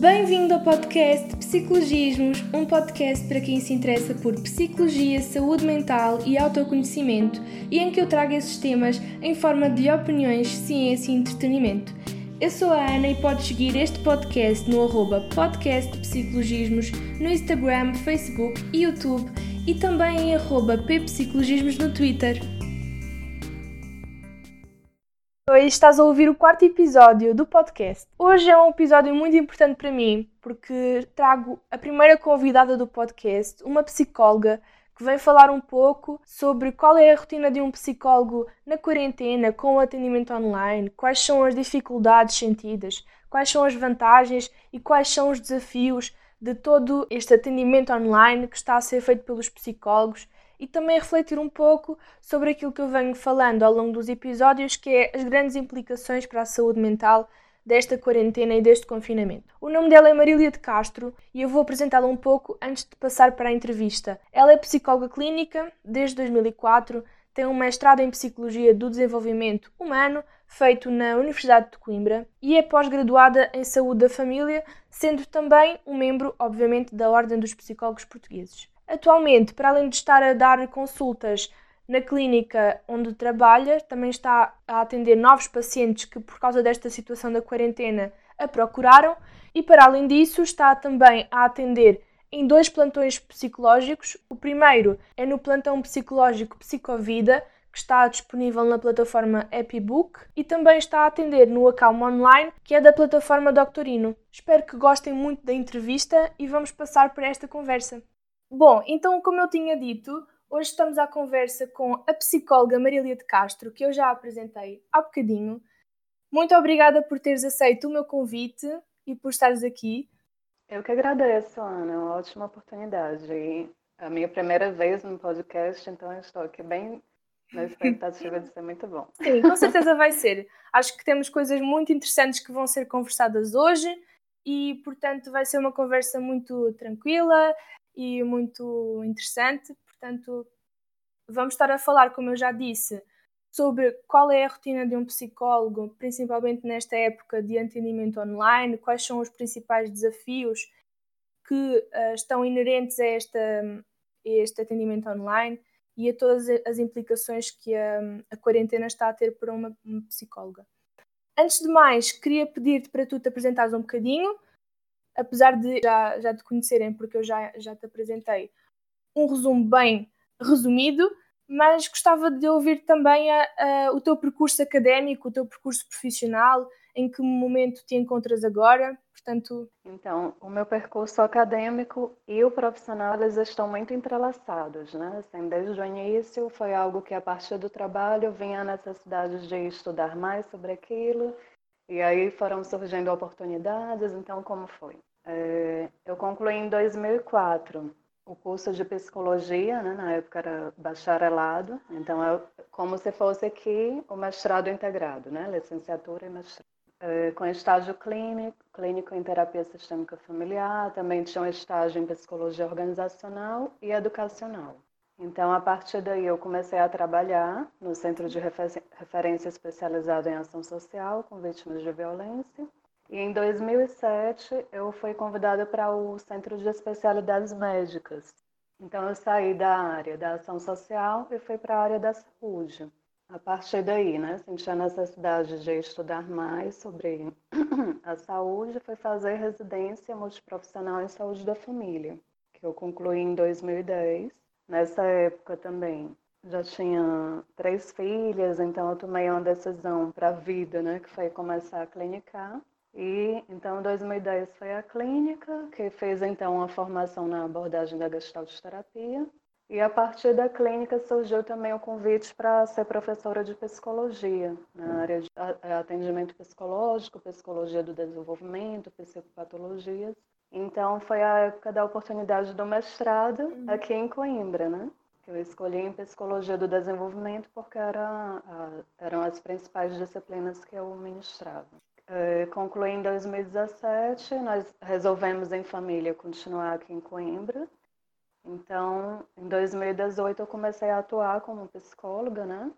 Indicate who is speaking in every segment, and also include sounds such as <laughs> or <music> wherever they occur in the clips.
Speaker 1: Bem-vindo ao podcast Psicologismos, um podcast para quem se interessa por psicologia, saúde mental e autoconhecimento e em que eu trago esses temas em forma de opiniões, ciência e entretenimento. Eu sou a Ana e podes seguir este podcast no arroba podcast Psicologismos no Instagram, Facebook e YouTube e também em arroba ppsicologismos no Twitter. Hoje estás a ouvir o quarto episódio do podcast. Hoje é um episódio muito importante para mim porque trago a primeira convidada do podcast, uma psicóloga que vem falar um pouco sobre qual é a rotina de um psicólogo na quarentena com o atendimento online, quais são as dificuldades sentidas, quais são as vantagens e quais são os desafios de todo este atendimento online que está a ser feito pelos psicólogos e também refletir um pouco sobre aquilo que eu venho falando ao longo dos episódios, que é as grandes implicações para a saúde mental desta quarentena e deste confinamento. O nome dela é Marília de Castro e eu vou apresentá-la um pouco antes de passar para a entrevista. Ela é psicóloga clínica desde 2004, tem um mestrado em Psicologia do Desenvolvimento Humano, feito na Universidade de Coimbra, e é pós-graduada em Saúde da Família, sendo também um membro, obviamente, da Ordem dos Psicólogos Portugueses. Atualmente, para além de estar a dar consultas na clínica onde trabalha, também está a atender novos pacientes que, por causa desta situação da quarentena, a procuraram e, para além disso, está também a atender em dois plantões psicológicos. O primeiro é no plantão psicológico Psicovida, que está disponível na plataforma EpiBook e também está a atender no Acalmo Online, que é da plataforma Doctorino. Espero que gostem muito da entrevista e vamos passar para esta conversa. Bom, então, como eu tinha dito, hoje estamos à conversa com a psicóloga Marília de Castro, que eu já apresentei há bocadinho. Muito obrigada por teres aceito o meu convite e por estares aqui.
Speaker 2: Eu que agradeço, Ana, é uma ótima oportunidade. E a minha primeira vez no podcast, então estou aqui bem na expectativa de ser muito bom. <laughs>
Speaker 1: Sim, com certeza vai ser. Acho que temos coisas muito interessantes que vão ser conversadas hoje e, portanto, vai ser uma conversa muito tranquila, e muito interessante. Portanto, vamos estar a falar, como eu já disse, sobre qual é a rotina de um psicólogo, principalmente nesta época de atendimento online, quais são os principais desafios que uh, estão inerentes a, esta, a este atendimento online e a todas as implicações que a, a quarentena está a ter para uma, uma psicóloga. Antes de mais, queria pedir-te para tu te apresentares um bocadinho, apesar de já, já te conhecerem, porque eu já, já te apresentei um resumo bem resumido, mas gostava de ouvir também a, a, o teu percurso académico, o teu percurso profissional, em que momento te encontras agora, portanto...
Speaker 2: Então, o meu percurso acadêmico e o profissional, eles estão muito entrelaçados, né? Assim, desde o início foi algo que a partir do trabalho vinha a necessidade de estudar mais sobre aquilo, e aí foram surgindo oportunidades, então como foi? É, eu concluí em 2004 o curso de psicologia, né, na época era bacharelado, então é como se fosse aqui o mestrado integrado, né, licenciatura e mestrado. É, com estágio clínico, clínico em terapia sistêmica familiar, também tinha um estágio em psicologia organizacional e educacional. Então, a partir daí, eu comecei a trabalhar no Centro de Referência Especializado em Ação Social com vítimas de violência e em 2007 eu fui convidada para o Centro de Especialidades Médicas. Então eu saí da área da ação social e fui para a área da saúde. A partir daí, né, senti a necessidade de estudar mais sobre <clears throat> a saúde, fui fazer residência multiprofissional em saúde da família, que eu concluí em 2010. Nessa época também já tinha três filhas, então eu tomei uma decisão para a vida, né, que foi começar a clinicar. E então, em 2010 foi a clínica, que fez então uma formação na abordagem da gestaltoterapia. E a partir da clínica surgiu também o convite para ser professora de psicologia, na área de atendimento psicológico, psicologia do desenvolvimento, psicopatologias. Então foi a época da oportunidade do mestrado uhum. aqui em Coimbra, né? Eu escolhi em psicologia do desenvolvimento porque era, eram as principais disciplinas que eu ministrava. É, concluí em 2017, nós resolvemos em família continuar aqui em Coimbra. Então, em 2018 eu comecei a atuar como psicóloga, né?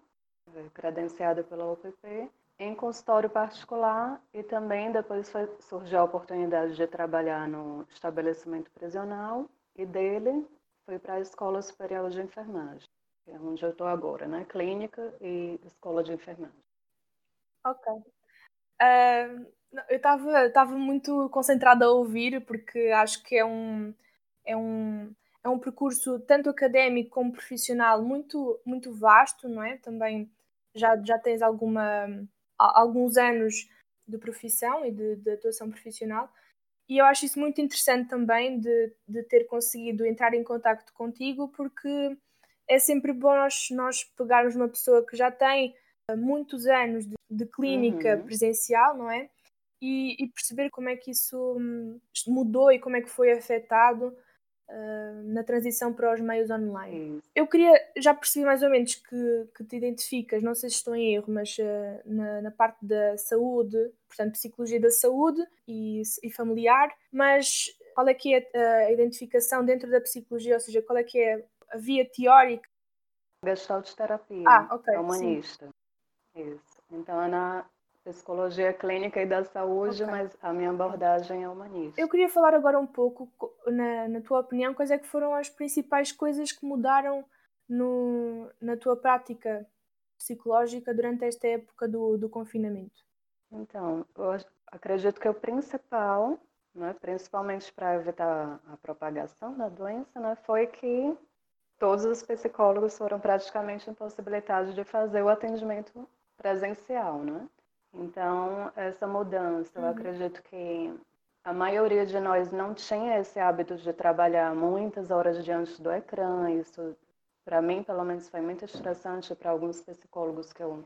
Speaker 2: É, credenciada pela UPP. em consultório particular e também depois foi, surgiu a oportunidade de trabalhar no estabelecimento prisional e dele fui para a Escola Superior de Enfermagem, que é onde eu estou agora, né? Clínica e Escola de Enfermagem.
Speaker 1: Ok. Uh, eu estava muito concentrada a ouvir porque acho que é um, é um, é um percurso tanto académico como profissional muito, muito vasto, não é? Também já, já tens alguma alguns anos de profissão e de, de, atuação profissional. E eu acho isso muito interessante também de, de ter conseguido entrar em contato contigo, porque é sempre bom nós, nós pegarmos uma pessoa que já tem eh, muitos anos de, de clínica uhum. presencial, não é? E, e, perceber como é que isso hum, mudou e como é que foi afetado uh, na transição para os meios online. Eu queria, já percebi mais ou menos que, que te identificas, não sei se estou em erro, mas uh, na, na, parte da saúde, portanto, psicologia da saúde e, e familiar, mas qual é que é a, a identificação dentro da psicologia, ou seja, qual é que é a via teórica?
Speaker 2: Gestalt terapia,
Speaker 1: ah, okay,
Speaker 2: humanista. Sim. Isso. Então, é na psicologia clínica e da saúde, okay. mas a minha abordagem é humanista.
Speaker 1: Eu queria falar agora um pouco, na, na tua opinião, quais é que foram as principais coisas que mudaram no, na tua prática psicológica durante esta época do, do confinamento?
Speaker 2: Então, eu acredito que o principal, né, principalmente para evitar a propagação da doença, né, foi que todos os psicólogos foram praticamente impossibilitados de fazer o atendimento presencial, né? Então, essa mudança, uhum. eu acredito que a maioria de nós não tinha esse hábito de trabalhar muitas horas diante do ecrã. Isso, para mim, pelo menos, foi muito estressante para alguns psicólogos que eu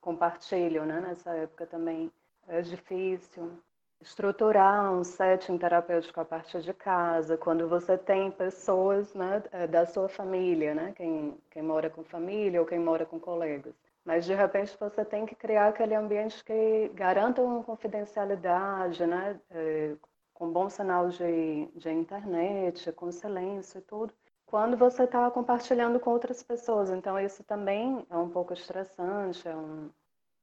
Speaker 2: compartilho, né? Nessa época também é difícil estruturar um setting terapêutico a partir de casa, quando você tem pessoas né, é, da sua família, né? Quem, quem mora com família ou quem mora com colegas mas de repente você tem que criar aquele ambiente que garanta uma confidencialidade, né? É, com bom sinal de, de internet, com silêncio e tudo, quando você está compartilhando com outras pessoas. Então isso também é um pouco estressante, é um,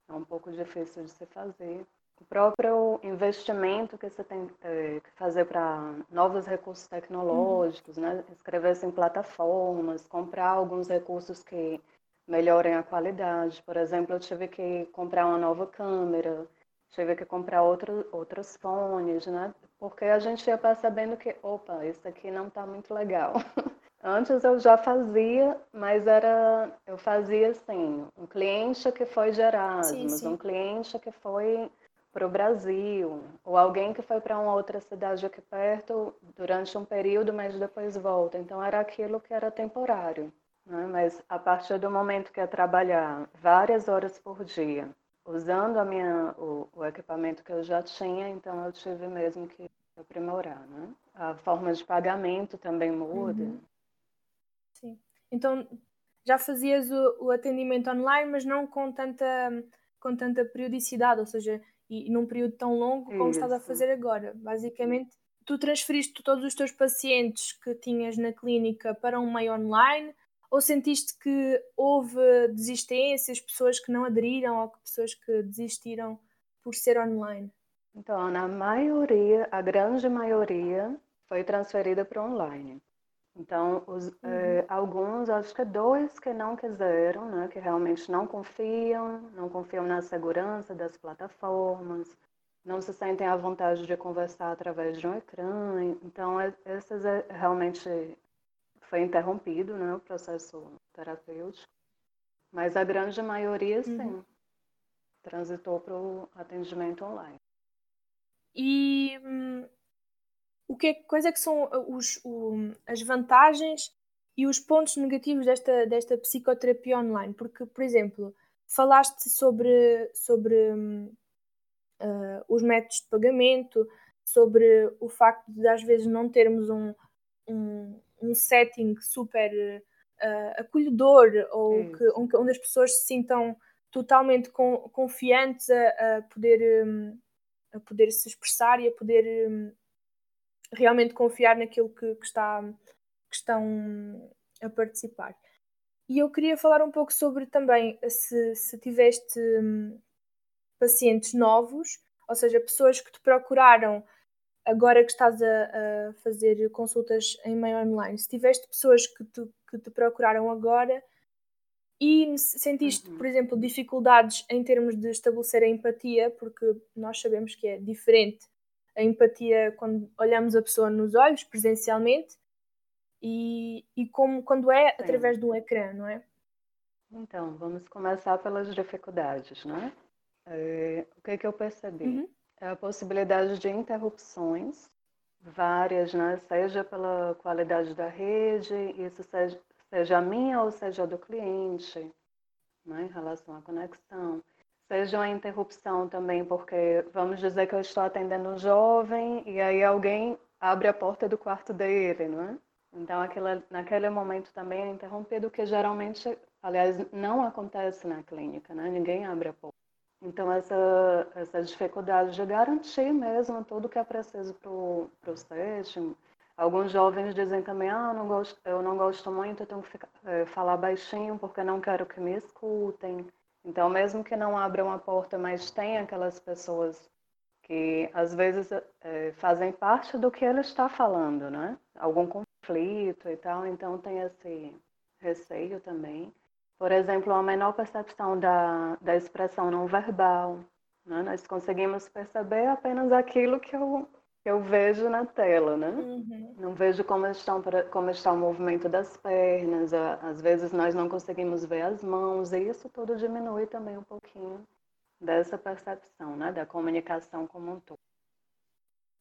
Speaker 2: é um pouco difícil de se fazer. O próprio investimento que você tem é, que fazer para novos recursos tecnológicos, uhum. né? Escrever-se em plataformas, comprar alguns recursos que melhorem a qualidade. Por exemplo, eu tive que comprar uma nova câmera, tive que comprar outro, outros fones, né? Porque a gente ia percebendo que, opa, isso aqui não está muito legal. <laughs> Antes eu já fazia, mas era eu fazia assim, um cliente que foi de Erasmus, sim, sim. um cliente que foi para o Brasil, ou alguém que foi para uma outra cidade aqui perto durante um período, mas depois volta. Então era aquilo que era temporário. Né? Mas a partir do momento que eu trabalhar várias horas por dia, usando a minha, o, o equipamento que eu já tinha, então eu tive mesmo que aprimorar. Né? A forma de pagamento também muda. Uhum.
Speaker 1: Sim. Então já fazias o, o, atendimento online, mas não com tanta, com tanta periodicidade, ou seja, e, e num período tão longo como Isso. estás a fazer agora. Basicamente, tu transferiste todos os teus pacientes que tinhas na clínica para um meio online ou sentiste que houve desistências, pessoas que não aderiram ou pessoas que desistiram por ser online?
Speaker 2: Então, na maioria, a grande maioria foi transferida para online. Então, os, uhum. eh, alguns, acho que dois que não quiseram, né, que realmente não confiam, não confiam na segurança das plataformas, não se sentem à vontade de conversar através de um ecrã. Então, esses é realmente foi interrompido né, o processo terapêutico, mas a grande maioria, sim, uhum. transitou para o atendimento online.
Speaker 1: E hum, o que é, quais é que são os, o, as vantagens e os pontos negativos desta, desta psicoterapia online? Porque, por exemplo, falaste sobre, sobre uh, os métodos de pagamento, sobre o facto de às vezes não termos um, um, um setting super uh, acolhedor ou que, onde, onde, as pessoas se sintam totalmente com, confiantes a, a poder, um, a poder se expressar e a poder um, realmente confiar naquilo que, que, está, que estão a participar. E eu queria falar um pouco sobre também se, se tiveste hum, pacientes novos, ou seja, pessoas que te procuraram agora que estás a, a fazer consultas em meio online. Se tiveste pessoas que te, que te procuraram agora e sentiste, uhum. por exemplo, dificuldades em termos de estabelecer a empatia, porque nós sabemos que é diferente a empatia quando olhamos a pessoa nos olhos presencialmente e, e como quando é Sim. através de um ecrã, não é?
Speaker 2: Então, vamos começar pelas dificuldades, né? É, o que, é que eu percebi? Uhum. É a possibilidade de interrupções, várias, né? Seja pela qualidade da rede, isso seja, seja a minha ou seja a do cliente, né? em relação à conexão. Seja uma interrupção também, porque vamos dizer que eu estou atendendo um jovem e aí alguém abre a porta do quarto dele, não é? Então, aquela, naquele momento também é interrompido, que geralmente, aliás, não acontece na clínica, né? Ninguém abre a porta. Então, essa, essa dificuldade de garantir mesmo tudo que é preciso para o setting. Alguns jovens dizem também, ah, não gosto, eu não gosto muito, eu tenho que ficar, é, falar baixinho porque não quero que me escutem. Então, mesmo que não abram a porta, mas tem aquelas pessoas que às vezes é, fazem parte do que ele está falando, né? Algum conflito e tal, então tem esse receio também. Por exemplo, a menor percepção da, da expressão não verbal. Né? Nós conseguimos perceber apenas aquilo que eu, que eu vejo na tela, né? Uhum. Não vejo como, estão, como está o movimento das pernas, às vezes nós não conseguimos ver as mãos, e isso tudo diminui também um pouquinho dessa percepção, né? Da comunicação como um todo.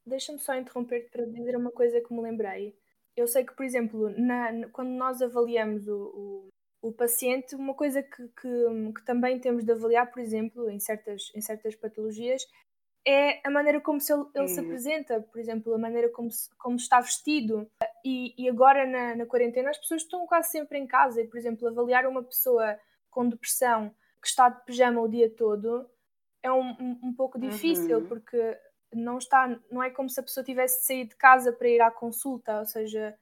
Speaker 1: Deixa-me só interromper para dizer uma coisa que me lembrei. Eu sei que, por exemplo, na, quando nós avaliamos o, o o paciente, uma coisa que, que, que, também temos de avaliar, por exemplo, em certas, em certas patologias, é a maneira como se ele, ele se apresenta, por exemplo, a maneira como, se, como está vestido. E, e agora na, na, quarentena as pessoas estão quase sempre em casa e, por exemplo, avaliar uma pessoa com depressão que está de pijama o dia todo é um, um, um pouco difícil uhum. porque não está, não é como se a pessoa tivesse de sair de casa para ir à consulta, ou seja,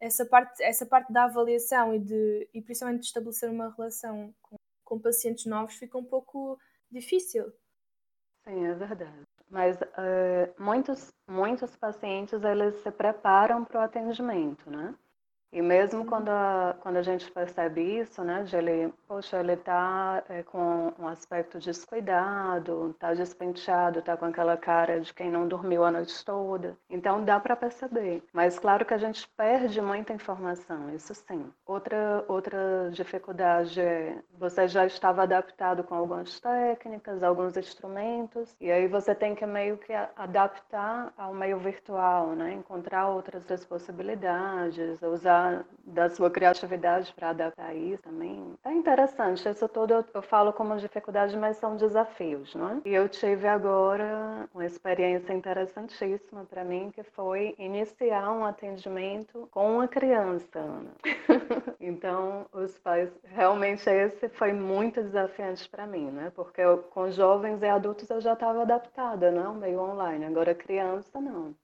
Speaker 1: essa parte, essa parte da avaliação e, de, e principalmente de estabelecer uma relação com, com pacientes novos fica um pouco difícil.
Speaker 2: Sim, é verdade. Mas uh, muitos, muitos pacientes eles se preparam para o atendimento, né? E mesmo quando a, quando a gente percebe isso, né, de ele, poxa, ele está é, com um aspecto descuidado, está despenteado, está com aquela cara de quem não dormiu a noite toda. Então dá para perceber. Mas claro que a gente perde muita informação, isso sim. Outra, outra dificuldade é você já estava adaptado com algumas técnicas, alguns instrumentos, e aí você tem que meio que adaptar ao meio virtual, né? encontrar outras possibilidades, usar da, sua criatividade para adaptar isso também. É interessante, isso tudo eu, eu falo como dificuldade, mas são desafios, não é? E eu tive agora uma experiência interessantíssima para mim, que foi iniciar um atendimento com uma criança, Ana. <laughs> então, os pais, realmente esse foi muito desafiante para mim, né? Porque eu, com jovens e adultos eu já estava adaptada, não? Meio online. Agora criança, não.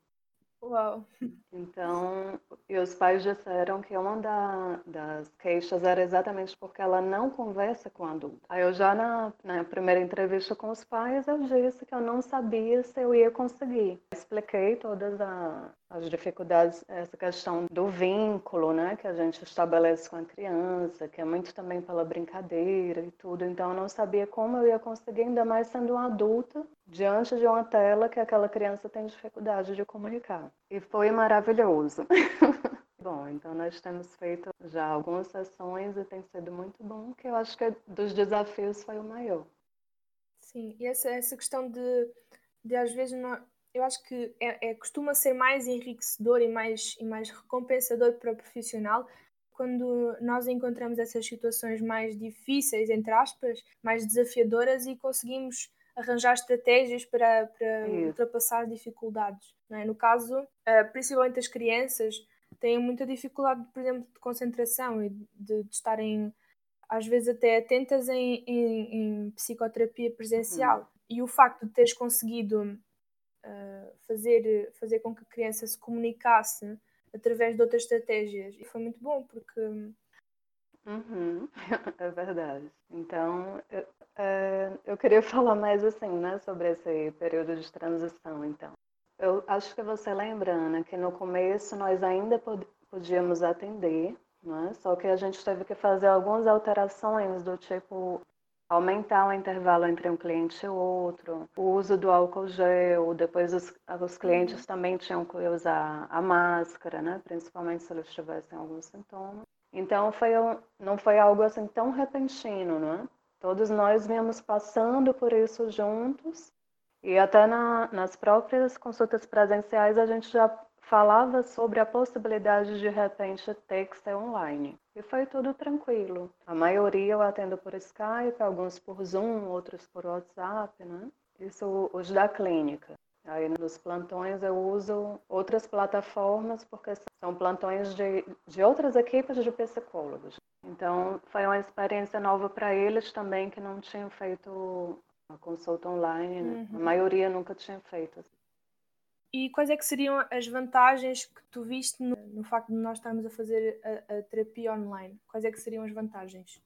Speaker 1: Uau!
Speaker 2: Então, e os pais disseram que uma da, das queixas era exatamente porque ela não conversa com adulto. Aí eu já na, na primeira entrevista com os pais, eu disse que eu não sabia se eu ia conseguir. Expliquei todas a, as dificuldades, essa questão do vínculo, né, que a gente estabelece com a criança, que é muito também pela brincadeira e tudo. Então eu não sabia como eu ia conseguir, ainda mais sendo uma adulta, diante de uma tela que aquela criança tem dificuldade de comunicar. E foi maravilhoso. <laughs> Bom, então nós temos feito já algumas sessões e tem sido muito bom, que eu acho que dos desafios foi o maior.
Speaker 1: Sim, e essa, essa questão de, de às vezes não, eu acho que é, é, costuma ser mais enriquecedor e mais, e mais recompensador para o profissional quando nós encontramos essas situações mais difíceis, entre aspas, mais desafiadoras e conseguimos arranjar estratégias para, para ultrapassar dificuldades. É? No caso, eh, principalmente as crianças têm muita dificuldade, por exemplo, de concentração e de, de estarem, às vezes, até atentas em, em, em psicoterapia presencial. Uhum. E o facto de teres conseguido fazer, fazer com que a criança se comunicasse através de outras estratégias. E foi muito bom, porque
Speaker 2: Uhum, <laughs> é verdade. Então, eu, é, eu queria <laughs> falar mais assim, né, sobre esse período de transição, então. Eu acho que você lembra, Ana, que no começo nós ainda pod podíamos atender, né? só que a gente teve que fazer algumas alterações do tipo aumentar o intervalo entre um cliente e outro, o uso do álcool gel, depois os, os clientes uhum. também tinham que usar a máscara, né? principalmente se eles tivessem alguns sintomas. Então foi um, não foi algo assim tão repentino, né? Todos nós viemos passando por isso juntos e até na, nas próprias consultas presenciais a gente já falava sobre a possibilidade de, de repente ter que ser online. E foi tudo tranquilo. A maioria eu atendo por Skype, alguns por Zoom, outros por WhatsApp, né? Isso os da clínica. Aí nos plantões eu uso outras plataformas porque são plantões de, de outras equipes de psicólogos. Então foi uma experiência nova para eles também que não tinham feito a consulta online. Né? Uhum. A maioria nunca tinha feito.
Speaker 1: E quais é que seriam as vantagens que tu viste no, no facto de nós estarmos a fazer a, a, terapia online? Quais é que seriam as vantagens?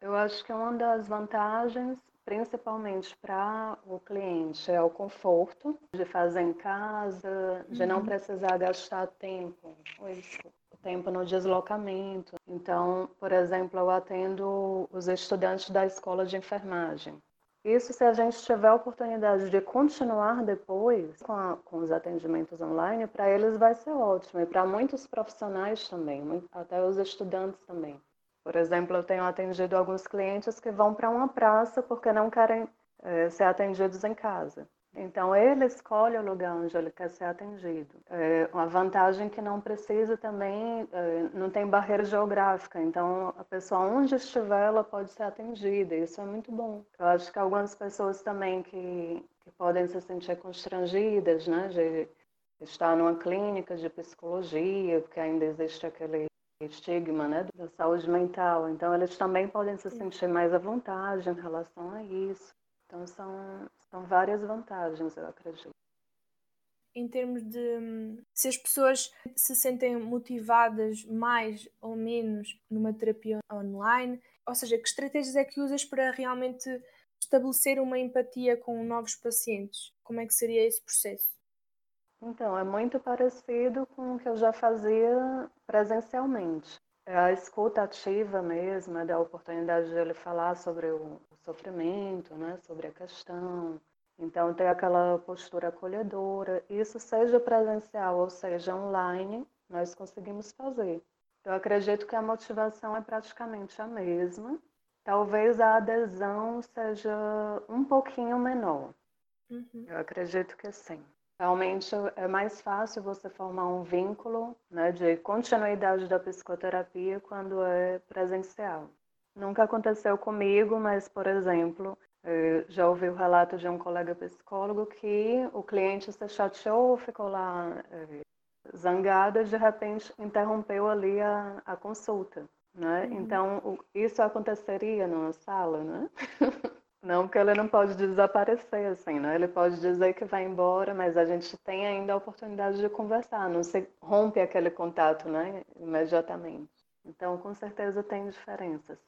Speaker 2: Eu acho que uma das vantagens, principalmente para o cliente, é o conforto de fazer em casa, de uhum. não precisar gastar tempo, o tempo no deslocamento. Então, por exemplo, eu atendo os estudantes da escola de enfermagem. Isso se a gente tiver a oportunidade de continuar depois com, a, com os atendimentos online, para eles vai ser ótimo. E para muitos profissionais também, até os estudantes também. Por exemplo, eu tenho atendido alguns clientes que vão para uma praça porque não querem é, ser atendidos em casa. Então, ele escolhe o lugar onde ele quer ser atendido. É uma vantagem que não precisa também, é, não tem barreira geográfica. Então, a pessoa onde estiver, ela pode ser atendida. Isso é muito bom. Eu acho que algumas pessoas também que, que podem se sentir constrangidas, né, de estar numa clínica de psicologia, porque ainda existe aquele estigma né, da saúde mental. Então, eles também podem se sentir mais à vontade em relação a isso. Então, são, são várias vantagens, eu acredito.
Speaker 1: Em termos de se as pessoas se sentem motivadas mais ou menos numa terapia online, ou seja, que estratégias é que usas para realmente estabelecer uma empatia com novos pacientes? Como é que seria esse processo?
Speaker 2: Então, é muito parecido com o que eu já fazia presencialmente. É a escuta ativa mesmo, é da oportunidade de ele falar sobre o sofrimento, né, sobre a questão. Então, ter aquela postura acolhedora. Isso seja presencial ou seja online, nós conseguimos fazer. Eu acredito que a motivação é praticamente a mesma. Talvez a adesão seja um pouquinho menor. Uhum. Eu acredito que sim. Realmente é mais fácil você formar um vínculo né, de continuidade da psicoterapia quando é presencial. Nunca aconteceu comigo, mas, por exemplo, eh, já ouvi o relato de um colega psicólogo que o cliente se chateou, ficou lá eh, zangada, de repente interrompeu ali a, a consulta. Né? Uhum. Então, isso aconteceria numa sala, né? <laughs> Não, porque ele não pode desaparecer, assim, né? Ele pode dizer que vai embora, mas a gente tem ainda a oportunidade de conversar, não se rompe aquele contato, né? Imediatamente. Então, com certeza tem diferenças.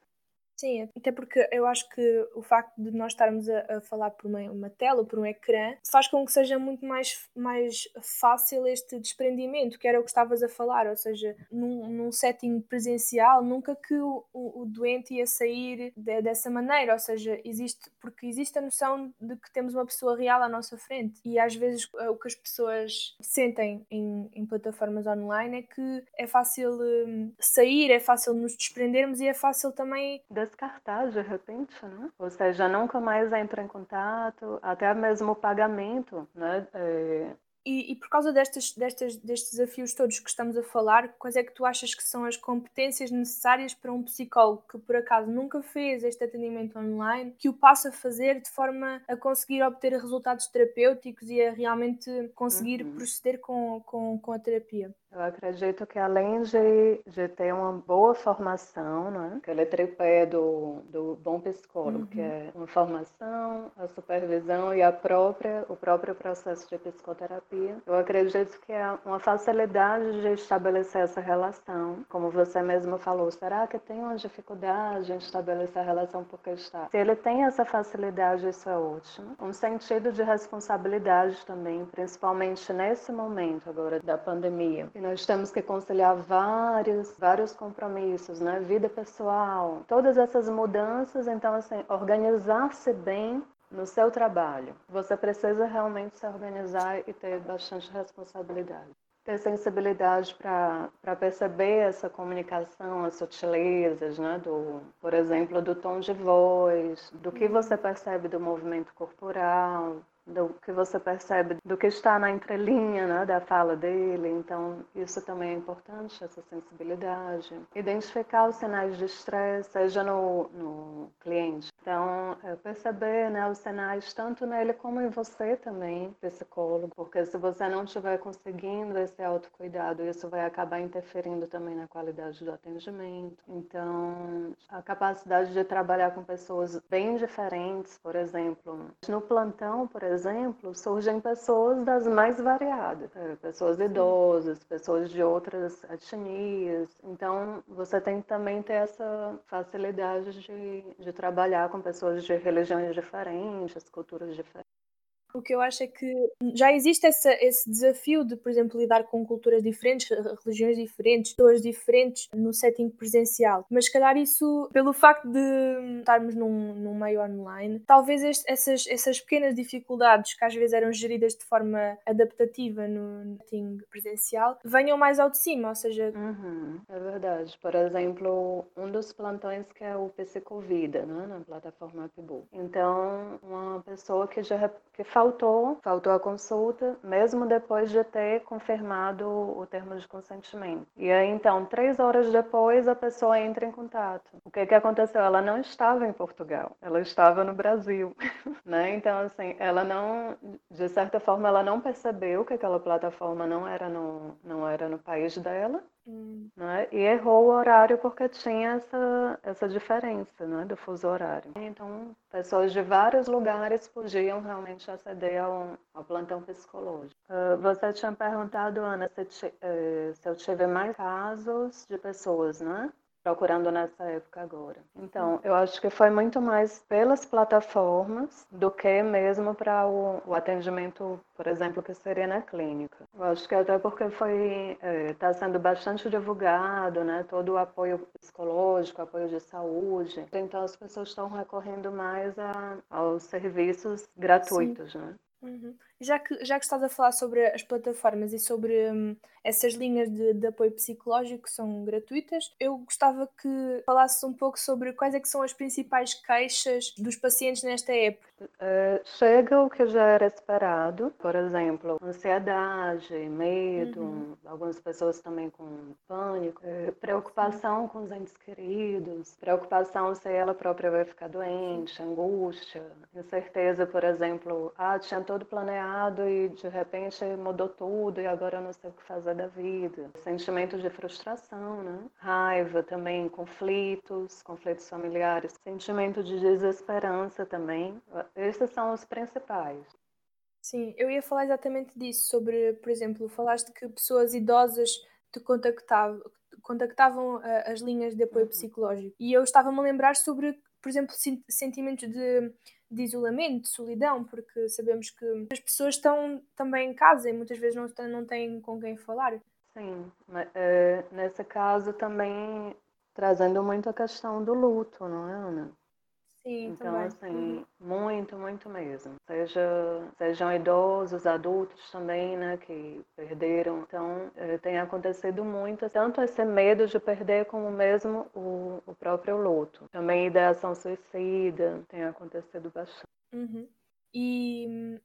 Speaker 1: Sim, até porque eu acho que o facto de nós estarmos a, a falar por uma, uma, tela, por um ecrã, faz com que seja muito mais, mais fácil este desprendimento, que era o que estavas a falar, ou seja, num, num setting presencial, nunca que o, o, o doente ia sair de, dessa maneira, ou seja, existe, porque existe a noção de que temos uma pessoa real à nossa frente, e às vezes o que as pessoas sentem em, em plataformas online é que é fácil um, sair, é fácil nos desprendermos e é fácil também
Speaker 2: descartar de repente, né? Ou seja, nunca mais entra em contato, até mesmo o pagamento, né? É...
Speaker 1: E, e, por causa destes, destes, destes desafios todos que estamos a falar, quais é que tu achas que são as competências necessárias para um psicólogo que por acaso nunca fez este atendimento online, que o passe a fazer de forma a conseguir obter resultados terapêuticos e a realmente conseguir uhum. proceder com, com, com a terapia?
Speaker 2: Eu acredito que além de, de ter uma boa formação, né, aquele tripé do, do bom psicólogo, uhum. que é uma formação, a supervisão e a própria, o próprio processo de psicoterapia, terapia. Eu acredito que é uma facilidade de estabelecer essa relação. Como você mesmo falou, será que tem uma dificuldade em estabelecer a relação porque está? Se ele tem essa facilidade, isso é ótimo. Um sentido de responsabilidade também, principalmente nesse momento agora da pandemia. E nós temos que conciliar vários, vários compromissos, né? Vida pessoal, todas essas mudanças. Então, assim, organizar-se bem no seu trabalho. Você precisa realmente se organizar e ter bastante responsabilidade. Ter sensibilidade para perceber essa comunicação, as sutilezas, né? do, por exemplo, do tom de voz, do que você percebe do movimento corporal, do que você percebe do que está na entrelinha né, da fala dele. Então, isso também é importante, essa sensibilidade. Identificar os sinais de estresse, seja no, no cliente. Então, é perceber né, os sinais tanto nele como em você também, psicólogo, porque se você não estiver conseguindo esse autocuidado, isso vai acabar interferindo também na qualidade do atendimento. Então, a capacidade de trabalhar com pessoas bem diferentes, por exemplo, no plantão, por exemplo, exemplo, surgem pessoas das mais variadas, né? pessoas idosas, pessoas de outras etnias. Então, você tem que também ter essa facilidade de, de trabalhar com pessoas de religiões diferentes, culturas diferentes.
Speaker 1: O que eu acho é que já existe essa, esse desafio de, por exemplo, lidar com culturas diferentes, religiões diferentes, pessoas diferentes no setting presencial. Mas, se calhar, isso, pelo facto de estarmos num, num meio online, talvez este, essas, essas pequenas dificuldades que às vezes eram geridas de forma adaptativa no setting presencial venham mais ao de cima, ou seja.
Speaker 2: Uhum, é verdade. Por exemplo, um dos plantões que é o Psicovida, né, na plataforma Upbook. Então, uma pessoa que já que faltou, faltou a consulta, mesmo depois de ter confirmado o termo de consentimento. E aí, então, três horas depois, a pessoa entra em contato. O que, que aconteceu? Ela não estava em Portugal, ela estava no Brasil, <laughs> né? Então, assim, ela não, de certa forma, ela não percebeu que aquela plataforma não era no, não era no país dela. Né? E errou o horário porque tinha essa, essa diferença né, do fuso horário. Então, pessoas de vários lugares podiam realmente aceder ao, ao plantão psicológico. Uh, você tinha perguntado, Ana, se, uh, se eu tive mais casos de pessoas, né? Procurando nessa época agora. Então, eu acho que foi muito mais pelas plataformas do que mesmo para o, o, atendimento, por exemplo, que seria na clínica. Eu acho que até porque foi está é, tá sendo bastante divulgado, né, todo o apoio psicológico, apoio de saúde. Então, as pessoas estão recorrendo mais a, aos serviços gratuitos, Sim. né?
Speaker 1: Uhum. Já, que, já que estás a falar sobre as plataformas e sobre hum, essas linhas de, de, apoio psicológico que são gratuitas, eu gostava que falasses um pouco sobre quais é que são as principais queixas dos pacientes nesta época.
Speaker 2: Uh, chega o que já era esperado, por exemplo, ansiedade, medo, uhum. algumas pessoas também com pânico, uh, preocupação com os entes queridos, preocupação se ela própria vai ficar doente, angústia, incerteza, por exemplo, ah, tinha todo planeado e de repente mudou tudo e agora eu não sei o que fazer da vida. Sentimento de frustração, né? Raiva também, conflitos, conflitos familiares, sentimento de desesperança também. Esses são os principais.
Speaker 1: Sim, eu ia falar exatamente disso, sobre, por exemplo, falaste que pessoas idosas te contactavam, contactavam eh, as linhas de apoio uhum. psicológico. E eu estava-me a lembrar sobre, por exemplo, sentimentos de de isolamento, de solidão, porque sabemos que as pessoas estão também em casa e muitas vezes não, não têm com quem falar.
Speaker 2: Sim, mas, é, nesse caso também trazendo muito a questão do luto, não é, Ana?
Speaker 1: Sim,
Speaker 2: então,
Speaker 1: também.
Speaker 2: assim, muito, muito mesmo. Seja, sejam idosos, adultos também, né, que perderam. Então, é, tem acontecido muito, tanto esse medo de perder, como mesmo o, o próprio luto. Também ideação suicida tem acontecido bastante.
Speaker 1: Uhum. E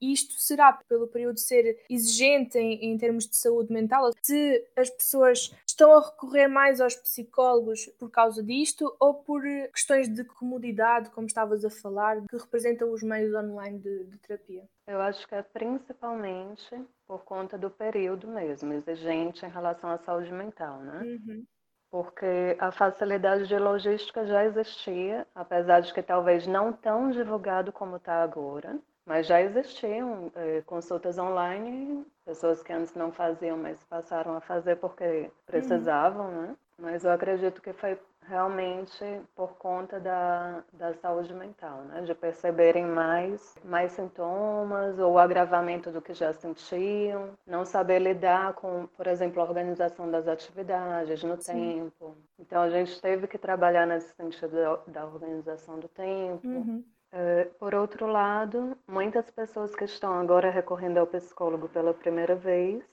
Speaker 1: isto será pelo período ser exigente em, em, termos de saúde mental? Se as pessoas estão a recorrer mais aos psicólogos por causa disto ou por questões de comodidade, como estavas a falar, que representam os meios online de, de terapia?
Speaker 2: Eu acho que é principalmente por conta do período mesmo, exigente em relação à saúde mental, né?
Speaker 1: Uhum
Speaker 2: porque a facilidade de logística já existia, apesar de que talvez não tão divulgado como está agora Mas já existiam é, consultas online, pessoas que antes não faziam, mas passaram a fazer porque precisavam, uhum. né? Mas eu acredito que foi realmente por conta da, da saúde mental, né? De perceberem mais, mais sintomas ou agravamento do que já sentiam, não saber lidar com, por exemplo, a organização das atividades no Sim. tempo. Então a gente teve que trabalhar nesse sentido da, da organização do tempo. Uhum. É, por outro lado, muitas pessoas que estão agora recorrendo ao psicólogo pela primeira vez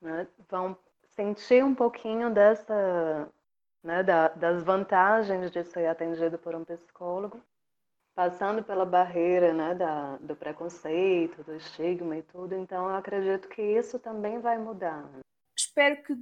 Speaker 2: né, vão sentir um pouquinho dessa né, da, das vantagens de ser atendido por um psicólogo, passando pela barreira né, da, do preconceito, do estigma e tudo. Então, eu acredito que isso também vai mudar.
Speaker 1: Espero que,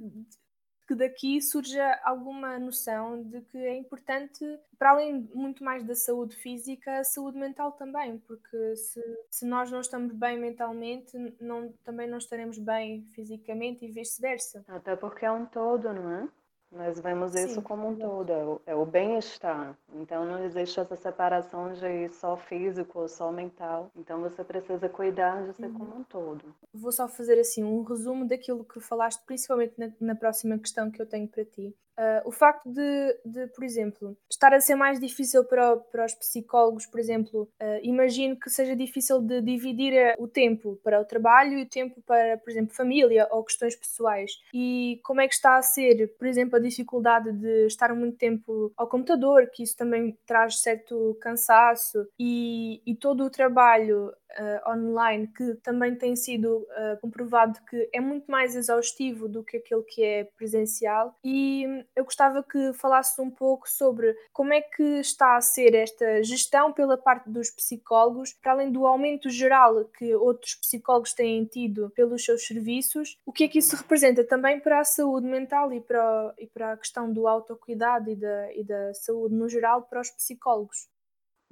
Speaker 1: que daqui surja alguma noção de que é importante, para além muito mais da saúde física, a saúde mental também, porque se, se nós não estamos bem mentalmente, não, também não estaremos bem fisicamente e vice-versa.
Speaker 2: Até porque é um todo, não é? Nós vemos isso Sim, como um todo, é o, é o bem-estar. Então não existe essa separação de só físico ou só mental. Então você precisa cuidar de ser uhum. como um todo.
Speaker 1: Vou só fazer assim um resumo daquilo que falaste, principalmente na, na próxima questão que eu tenho para ti. Uh, o facto de, de, por exemplo, estar a ser mais difícil para, para os psicólogos, por exemplo, uh, imagino que seja difícil de dividir eh, o tempo para o trabalho e o tempo para, por exemplo, família ou questões pessoais. E como é que está a ser, por exemplo, a dificuldade de estar muito tempo ao computador, que isso também traz certo cansaço, e, e todo o trabalho uh, online que também tem sido uh, comprovado que é muito mais exaustivo do que aquele que é presencial. E hum, eu gostava que falasses um pouco sobre como é que está a ser esta gestão pela parte dos psicólogos, para além do aumento geral que outros psicólogos têm tido pelos seus serviços, o que é que isso representa também para a saúde mental e para, e para a questão do autocuidado e da, e da saúde no geral para os psicólogos?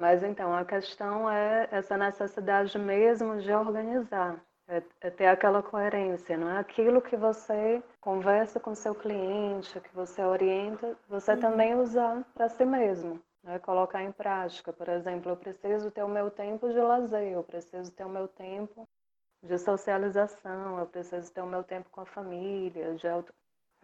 Speaker 2: Mas então a questão é essa necessidade mesmo de organizar, é, é ter aquela coerência, não é? Aquilo que você conversa com seu cliente, que você orienta, você uhum. também usar para si mesmo. Né? Colocar em prática. Por exemplo, eu preciso ter o meu tempo de lazer, eu preciso ter o meu tempo de socialização, eu preciso ter o meu tempo com a família, de auto...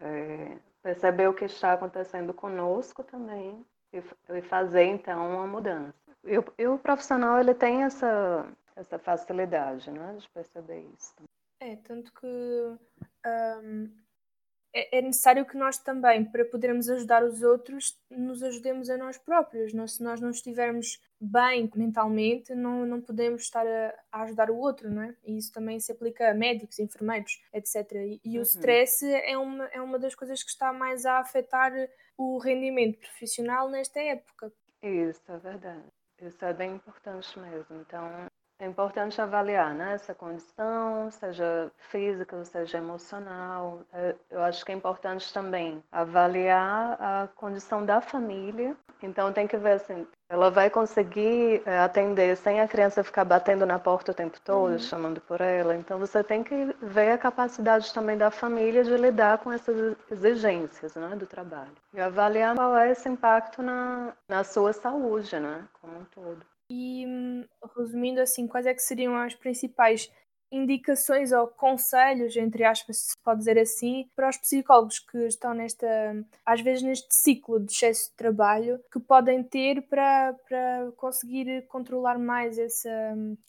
Speaker 2: é, perceber o que está acontecendo conosco também e, e fazer então uma mudança. E o, e o profissional ele tem essa, essa facilidade né, de perceber isso.
Speaker 1: É, tanto que um, é, é, necessário que nós também, para podermos ajudar os outros, nos ajudemos a nós próprios. Nós, se nós não estivermos bem mentalmente, não, não podemos estar a, a, ajudar o outro, não é? E isso também se aplica a médicos, enfermeiros, etc. E, e uhum. o stress é uma, é uma das coisas que está mais a afetar o rendimento profissional nesta época.
Speaker 2: Isso, é verdade. Isso é bem importante mesmo. Então, é importante avaliar né, essa condição, seja física, seja emocional. É, eu acho que é importante também avaliar a condição da família. Então, tem que ver assim, ela vai conseguir é, atender sem a criança ficar batendo na porta o tempo todo, uhum. chamando por ela. Então, você tem que ver a capacidade também da família de lidar com essas exigências né, do trabalho. E avaliar qual é esse impacto na, na sua saúde, né, como um todo.
Speaker 1: E resumindo assim, quais é que seriam as principais indicações ou conselhos, entre aspas, se pode dizer assim, para os psicólogos que estão nesta, às vezes neste ciclo de excesso de trabalho, que podem ter para, para conseguir controlar mais esse,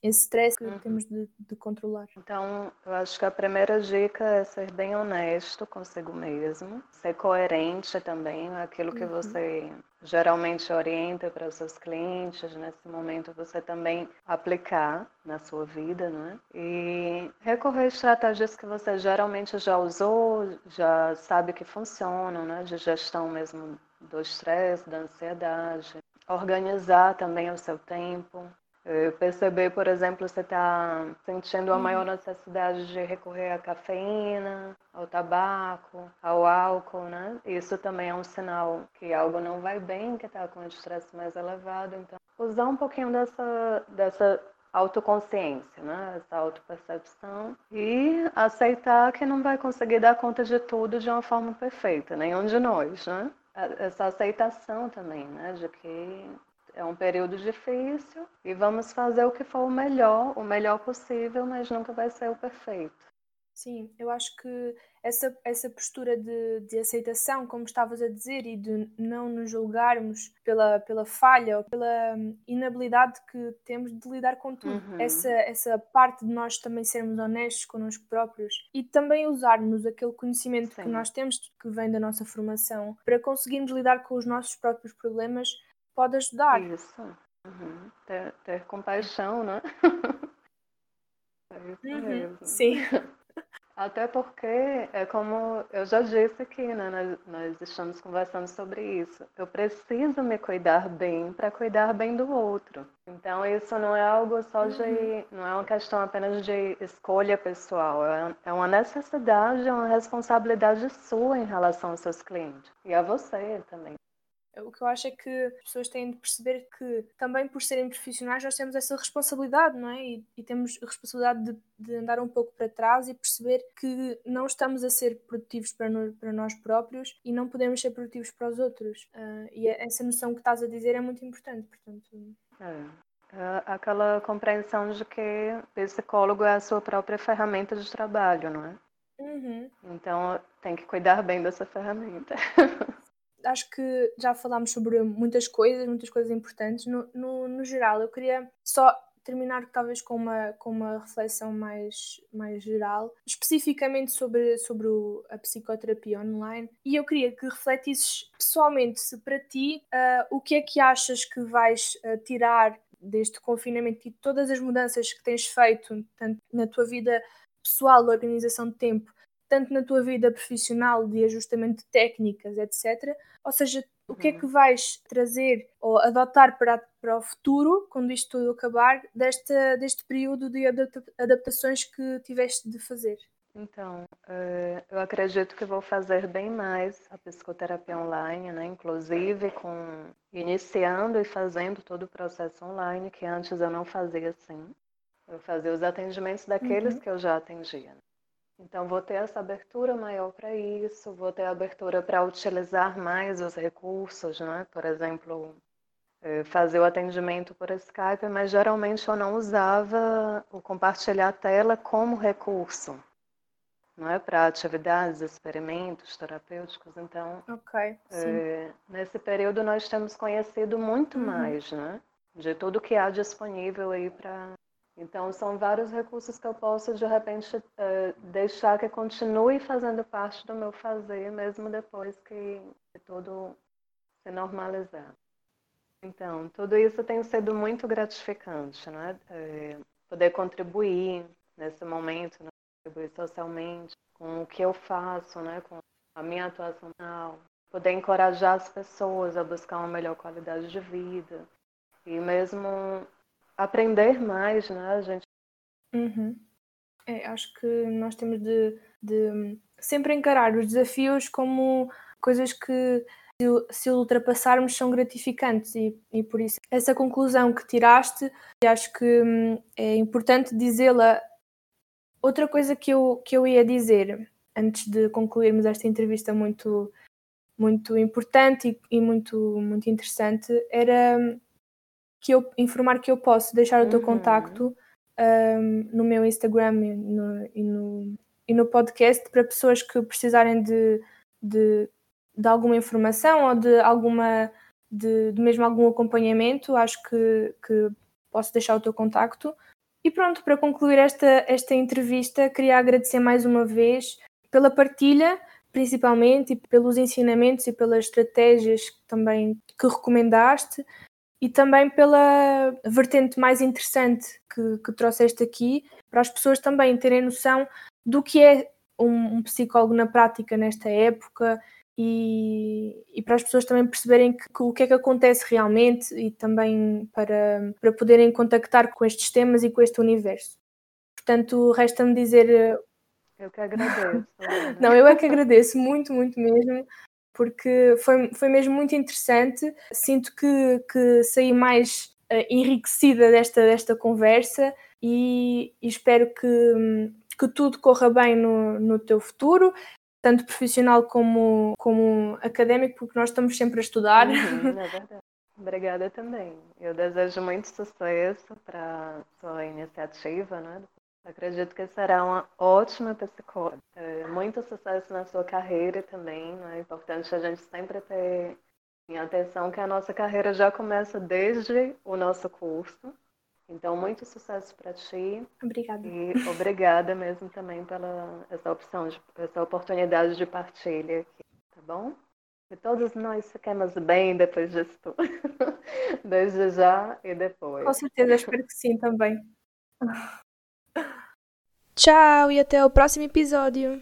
Speaker 1: esse stress que uhum. temos de, de, controlar?
Speaker 2: Então, eu acho que a primeira dica é ser bem honesto consigo mesmo, ser coerente também, aquilo que uhum. você geralmente orienta para os seus clientes, nesse momento você também aplicar na sua vida, não é? E recorrer a estratégias que você geralmente já usou, já sabe que funcionam, né? De gestão mesmo do estresse, da ansiedade. Organizar também o seu tempo, perceber, por exemplo, você está sentindo a uhum. maior necessidade de recorrer à cafeína, ao tabaco, ao álcool, né? Isso também é um sinal que algo não vai bem, que está com o estresse mais elevado. Então, usar um pouquinho dessa, dessa autoconsciência, né? essa autopercepção e aceitar que não vai conseguir dar conta de tudo de uma forma perfeita, nenhum de nós, né? Essa aceitação também, né? De que é um período difícil e vamos fazer o que for o melhor, o melhor possível, mas nunca vai ser o perfeito.
Speaker 1: Sim, eu acho que essa, essa postura de, de aceitação, como estavas a dizer, e de não nos julgarmos pela, pela falha ou pela inabilidade que temos de lidar com tudo. Uhum. Essa, essa parte de nós também sermos honestos connosco próprios e também usarmos aquele conhecimento Sim. que nós temos, que vem da nossa formação, para conseguirmos lidar com os nossos próprios problemas, pode ajudar.
Speaker 2: Isso. Uhum. Ter, ter compaixão, né?
Speaker 1: é uhum. Sim. <laughs>
Speaker 2: Até porque, é como eu já disse aqui, né? Nós, nós estamos conversando sobre isso. Eu preciso me cuidar bem para cuidar bem do outro. Então, isso não é algo só de. Uhum. Não é uma questão apenas de escolha pessoal. É, é uma necessidade, é uma responsabilidade sua em relação aos seus clientes. E a você também.
Speaker 1: O que eu acho é que as pessoas têm de perceber que também por serem profissionais nós temos essa responsabilidade, não é? E, e temos a responsabilidade de, de, andar um pouco para trás e perceber que não estamos a ser produtivos para, no, para nós próprios e não podemos ser produtivos para os outros. Uh, e essa noção que estás a dizer é muito importante, portanto.
Speaker 2: É. É aquela compreensão de que o psicólogo é a sua própria ferramenta de trabalho, não é?
Speaker 1: Uhum.
Speaker 2: Então tem que cuidar bem dessa ferramenta. <laughs>
Speaker 1: acho que já falámos sobre muitas coisas, muitas coisas importantes. No, no, no, geral, eu queria só terminar talvez com uma, com uma reflexão mais, mais geral, especificamente sobre, sobre o, a psicoterapia online. E eu queria que refletisses pessoalmente se para ti uh, o que é que achas que vais uh, tirar deste confinamento e todas as mudanças que tens feito, tanto na tua vida pessoal, organização de tempo, tanto na tua vida profissional de ajustamento de técnicas, etc. Ou seja, o que é que uhum. vais trazer ou adotar para, para o futuro, quando isto tudo acabar, desta, deste período de adaptações que tiveste de fazer?
Speaker 2: Então, eh, eu acredito que vou fazer bem mais a psicoterapia online, né? Inclusive com iniciando e fazendo todo o processo online, que antes eu não fazia assim. Eu fazia os atendimentos daqueles uhum. que eu já atendia. Então, vou ter essa abertura maior para isso, vou ter abertura para utilizar mais os recursos, né? Por exemplo, eh, fazer o atendimento por Skype, mas geralmente eu não usava o compartilhar a tela como recurso, não é? Para atividades, experimentos terapêuticos. Então,
Speaker 1: okay,
Speaker 2: é, nesse período nós temos conhecido muito uhum. mais, né? De tudo que há disponível aí para então, são vários recursos que eu posso, de repente, uh, deixar que continue fazendo parte do meu fazer, mesmo depois que tudo se normalizar. Então, tudo isso tem sido muito gratificante, né? É, poder contribuir nesse momento, né? contribuir socialmente com o que eu faço, né? Com a minha atuação, poder encorajar as pessoas a buscar uma melhor qualidade de vida e mesmo aprender mais, né? Gente.
Speaker 1: Uhum. É, acho que nós temos de, de, sempre encarar os desafios como coisas que, se ultrapassarmos, são gratificantes e, e por isso essa conclusão que tiraste, acho que hum, é importante dizê-la. Outra coisa que eu, que eu ia dizer antes de concluirmos esta entrevista muito muito importante e, e muito muito interessante era hum, que eu informar que eu posso deixar o teu uhum. contacto um, no meu Instagram e no, e no, e no podcast para pessoas que precisarem de, de, de alguma informação ou de alguma de, de, mesmo algum acompanhamento, acho que, que posso deixar o teu contacto. E pronto, para concluir esta, esta entrevista, queria agradecer mais uma vez pela partilha, principalmente, e pelos ensinamentos e pelas estratégias também que recomendaste e também pela vertente mais interessante que, que trouxeste aqui, para as pessoas também terem noção do que é um, um psicólogo na prática nesta época e, e, para as pessoas também perceberem que, que, o que é que acontece realmente e também para, para poderem contactar com estes temas e com este universo. Portanto, resta-me dizer.
Speaker 2: Eu que agradeço. <laughs>
Speaker 1: Não, eu é que agradeço muito, muito mesmo porque foi, foi mesmo muito interessante. Sinto que, que saí mais uh, enriquecida desta, desta conversa e, e, espero que, que tudo corra bem no, no teu futuro, tanto profissional como, como académico, porque nós estamos sempre a estudar.
Speaker 2: Uhum, é <laughs> verdade. Obrigada também. Eu desejo muito sucesso para sua iniciativa, né? Acredito que será uma ótima psicóloga. É, muito sucesso na sua carreira também. Né? É importante a gente sempre ter em atenção que a nossa carreira já começa desde o nosso curso. Então, muito sucesso para ti.
Speaker 1: Obrigada.
Speaker 2: E obrigada mesmo também pela essa opção, de, essa oportunidade de partilha aqui, tá bom? E todos nós ficamos bem depois disso tudo. <laughs> Desde já e depois.
Speaker 1: Com certeza, espero que sim também. Tchau e até o próximo episódio.